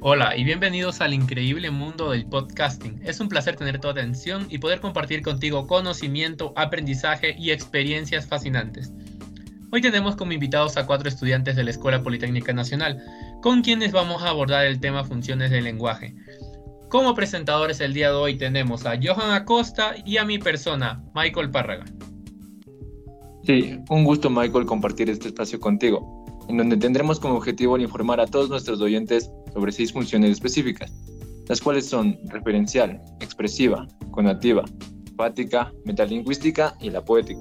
Hola y bienvenidos al increíble mundo del podcasting. Es un placer tener tu atención y poder compartir contigo conocimiento, aprendizaje y experiencias fascinantes. Hoy tenemos como invitados a cuatro estudiantes de la Escuela Politécnica Nacional, con quienes vamos a abordar el tema funciones del lenguaje. Como presentadores el día de hoy tenemos a Johan Acosta y a mi persona, Michael Párraga. Sí, un gusto Michael compartir este espacio contigo en donde tendremos como objetivo informar a todos nuestros oyentes sobre seis funciones específicas, las cuales son referencial, expresiva, conativa, fática, metalingüística y la poética.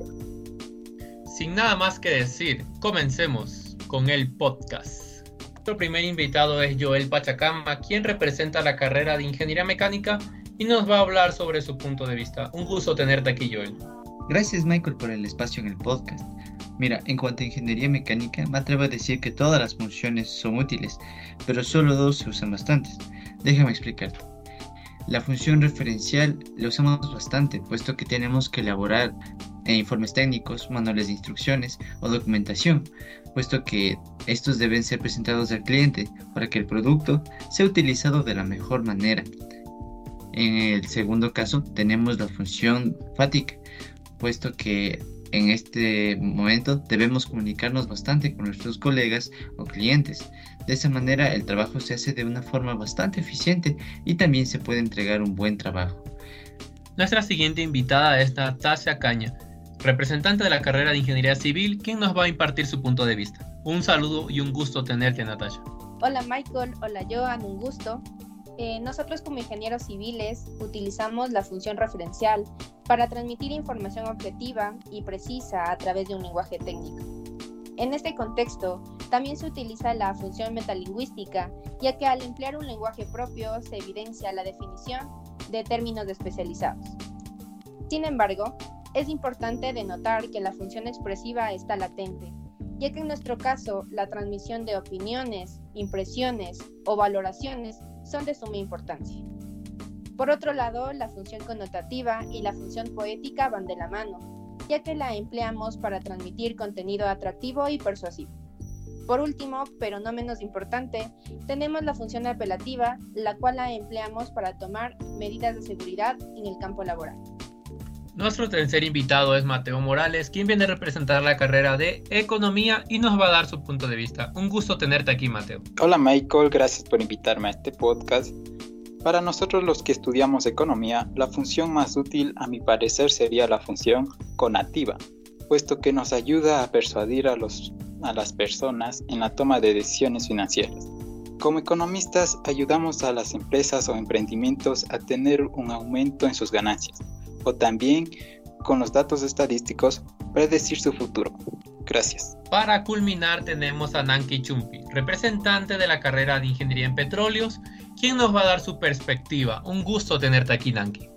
Sin nada más que decir, comencemos con el podcast. Nuestro primer invitado es Joel Pachacama, quien representa la carrera de Ingeniería Mecánica y nos va a hablar sobre su punto de vista. Un gusto tenerte aquí, Joel. Gracias, Michael, por el espacio en el podcast. Mira, en cuanto a ingeniería mecánica, me atrevo a decir que todas las funciones son útiles, pero solo dos se usan bastante. Déjame explicar. La función referencial la usamos bastante, puesto que tenemos que elaborar eh, informes técnicos, manuales de instrucciones o documentación, puesto que estos deben ser presentados al cliente para que el producto sea utilizado de la mejor manera. En el segundo caso tenemos la función FATIC, puesto que en este momento debemos comunicarnos bastante con nuestros colegas o clientes. De esa manera el trabajo se hace de una forma bastante eficiente y también se puede entregar un buen trabajo. Nuestra siguiente invitada es Natasia Caña, representante de la carrera de Ingeniería Civil, quien nos va a impartir su punto de vista. Un saludo y un gusto tenerte, Natasia. Hola Michael, hola Joan, un gusto. Eh, nosotros como ingenieros civiles utilizamos la función referencial para transmitir información objetiva y precisa a través de un lenguaje técnico. En este contexto, también se utiliza la función metalingüística, ya que al emplear un lenguaje propio se evidencia la definición de términos especializados. Sin embargo, es importante denotar que la función expresiva está latente, ya que en nuestro caso la transmisión de opiniones, impresiones o valoraciones son de suma importancia. Por otro lado, la función connotativa y la función poética van de la mano, ya que la empleamos para transmitir contenido atractivo y persuasivo. Por último, pero no menos importante, tenemos la función apelativa, la cual la empleamos para tomar medidas de seguridad en el campo laboral. Nuestro tercer invitado es Mateo Morales, quien viene a representar la carrera de Economía y nos va a dar su punto de vista. Un gusto tenerte aquí, Mateo. Hola Michael, gracias por invitarme a este podcast. Para nosotros los que estudiamos economía, la función más útil a mi parecer sería la función conativa, puesto que nos ayuda a persuadir a, los, a las personas en la toma de decisiones financieras. Como economistas ayudamos a las empresas o emprendimientos a tener un aumento en sus ganancias también con los datos estadísticos predecir su futuro. Gracias. Para culminar tenemos a Nanki Chumpi, representante de la carrera de Ingeniería en Petróleos, quien nos va a dar su perspectiva. Un gusto tenerte aquí, Nanki.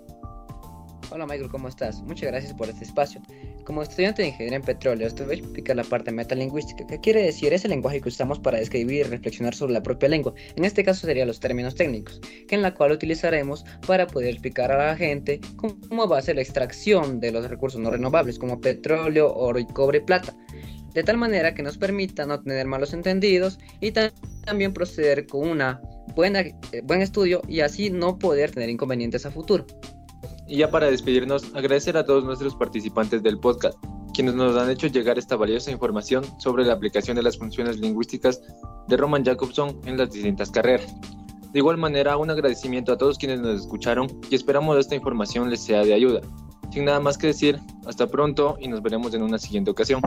Hola Michael, ¿cómo estás? Muchas gracias por este espacio. Como estudiante de ingeniería en petróleo, te voy a explicar la parte metalingüística, que quiere decir es el lenguaje que usamos para describir y reflexionar sobre la propia lengua. En este caso serían los términos técnicos, que en la cual utilizaremos para poder explicar a la gente cómo va a ser la extracción de los recursos no renovables, como petróleo, oro y cobre y plata, de tal manera que nos permita no tener malos entendidos y también proceder con un eh, buen estudio y así no poder tener inconvenientes a futuro. Y ya para despedirnos, agradecer a todos nuestros participantes del podcast, quienes nos han hecho llegar esta valiosa información sobre la aplicación de las funciones lingüísticas de Roman Jacobson en las distintas carreras. De igual manera, un agradecimiento a todos quienes nos escucharon y esperamos esta información les sea de ayuda. Sin nada más que decir, hasta pronto y nos veremos en una siguiente ocasión.